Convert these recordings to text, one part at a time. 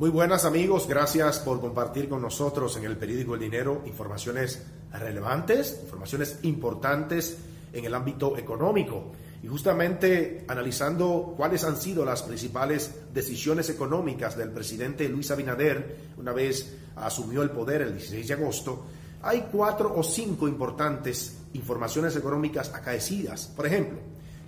Muy buenas amigos, gracias por compartir con nosotros en el periódico El Dinero informaciones relevantes, informaciones importantes en el ámbito económico y justamente analizando cuáles han sido las principales decisiones económicas del presidente Luis Abinader una vez asumió el poder el 16 de agosto, hay cuatro o cinco importantes informaciones económicas acaecidas. Por ejemplo,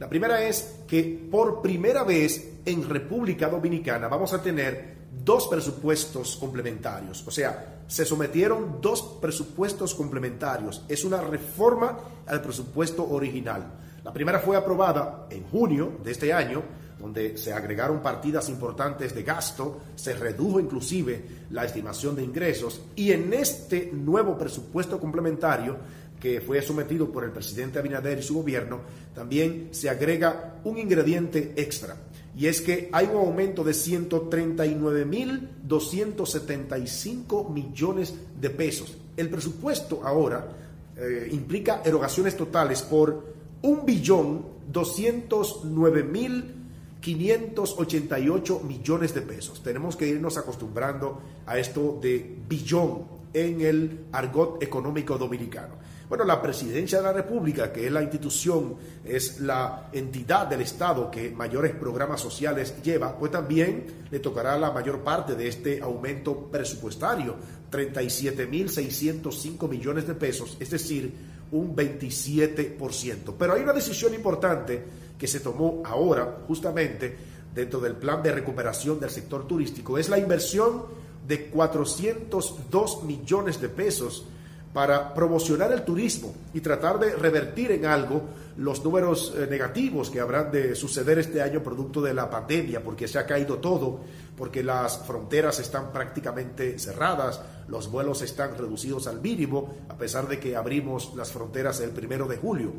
la primera es que por primera vez en República Dominicana vamos a tener dos presupuestos complementarios. O sea, se sometieron dos presupuestos complementarios. Es una reforma al presupuesto original. La primera fue aprobada en junio de este año, donde se agregaron partidas importantes de gasto, se redujo inclusive la estimación de ingresos y en este nuevo presupuesto complementario que fue sometido por el presidente Abinader y su gobierno, también se agrega un ingrediente extra y es que hay un aumento de 139.275 millones de pesos. El presupuesto ahora eh, implica erogaciones totales por 1.209.588 millones de pesos. Tenemos que irnos acostumbrando a esto de billón en el argot económico dominicano. Bueno, la presidencia de la República, que es la institución, es la entidad del Estado que mayores programas sociales lleva, pues también le tocará la mayor parte de este aumento presupuestario, 37.605 millones de pesos, es decir, un 27%. Pero hay una decisión importante que se tomó ahora, justamente, dentro del plan de recuperación del sector turístico, es la inversión de 402 millones de pesos para promocionar el turismo y tratar de revertir en algo los números eh, negativos que habrán de suceder este año producto de la pandemia, porque se ha caído todo, porque las fronteras están prácticamente cerradas, los vuelos están reducidos al mínimo, a pesar de que abrimos las fronteras el primero de julio.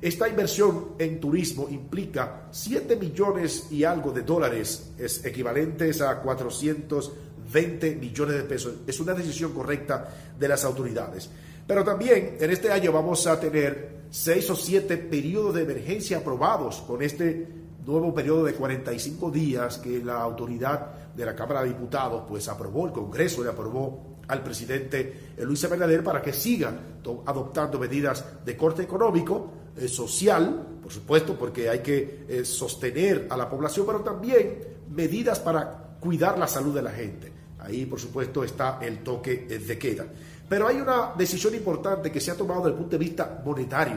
Esta inversión en turismo implica 7 millones y algo de dólares, es equivalentes a 400 20 millones de pesos. Es una decisión correcta de las autoridades. Pero también en este año vamos a tener seis o siete periodos de emergencia aprobados con este nuevo periodo de 45 días que la autoridad de la Cámara de Diputados pues aprobó, el Congreso le aprobó al presidente Luis Abinader para que sigan adoptando medidas de corte económico, eh, social, por supuesto, porque hay que eh, sostener a la población, pero también medidas para cuidar la salud de la gente. Ahí, por supuesto, está el toque de queda. Pero hay una decisión importante que se ha tomado desde el punto de vista monetario.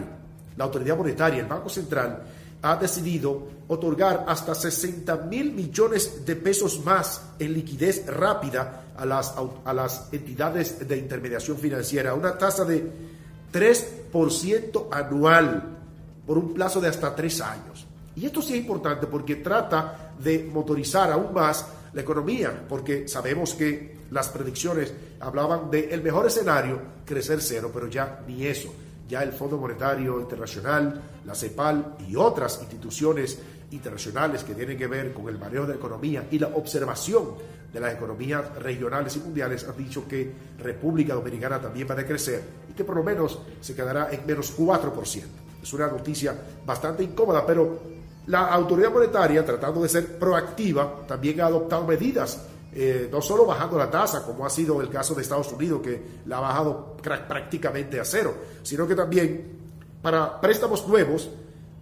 La autoridad monetaria, el Banco Central, ha decidido otorgar hasta 60 mil millones de pesos más en liquidez rápida a las, a las entidades de intermediación financiera, una tasa de 3% anual por un plazo de hasta tres años. Y esto sí es importante porque trata de motorizar aún más la economía, porque sabemos que las predicciones hablaban del el mejor escenario, crecer cero, pero ya ni eso. Ya el Fondo Monetario Internacional, la CEPAL y otras instituciones internacionales que tienen que ver con el manejo de la economía y la observación de las economías regionales y mundiales han dicho que República Dominicana también va a decrecer y que por lo menos se quedará en menos 4%. Es una noticia bastante incómoda, pero la autoridad monetaria, tratando de ser proactiva, también ha adoptado medidas, eh, no solo bajando la tasa, como ha sido el caso de Estados Unidos, que la ha bajado prácticamente a cero, sino que también para préstamos nuevos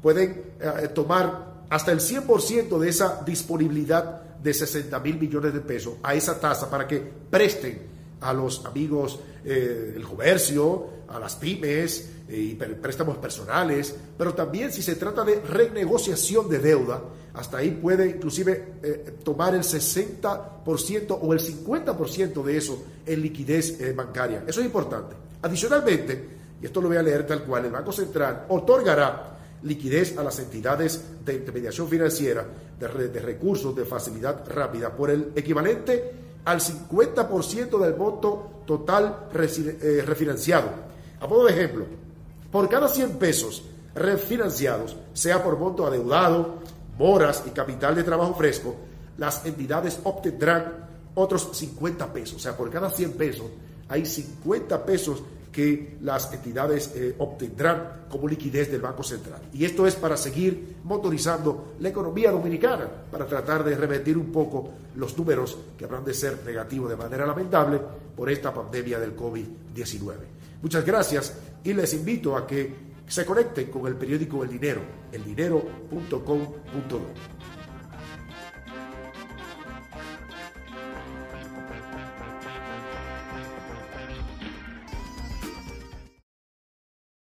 pueden eh, tomar hasta el 100% de esa disponibilidad de 60 mil millones de pesos a esa tasa para que presten a los amigos eh, del comercio, a las pymes eh, y préstamos personales, pero también si se trata de renegociación de deuda, hasta ahí puede inclusive eh, tomar el 60% o el 50% de eso en liquidez bancaria. Eso es importante. Adicionalmente, y esto lo voy a leer tal cual, el Banco Central otorgará liquidez a las entidades de intermediación financiera de recursos de facilidad rápida por el equivalente al 50% del monto total eh, refinanciado. A modo de ejemplo, por cada 100 pesos refinanciados, sea por monto adeudado, moras y capital de trabajo fresco, las entidades obtendrán otros 50 pesos. O sea, por cada 100 pesos hay 50 pesos que las entidades eh, obtendrán como liquidez del Banco Central. Y esto es para seguir motorizando la economía dominicana, para tratar de revertir un poco los números que habrán de ser negativos de manera lamentable por esta pandemia del COVID-19. Muchas gracias y les invito a que se conecten con el periódico El Dinero, eldinero.com.do.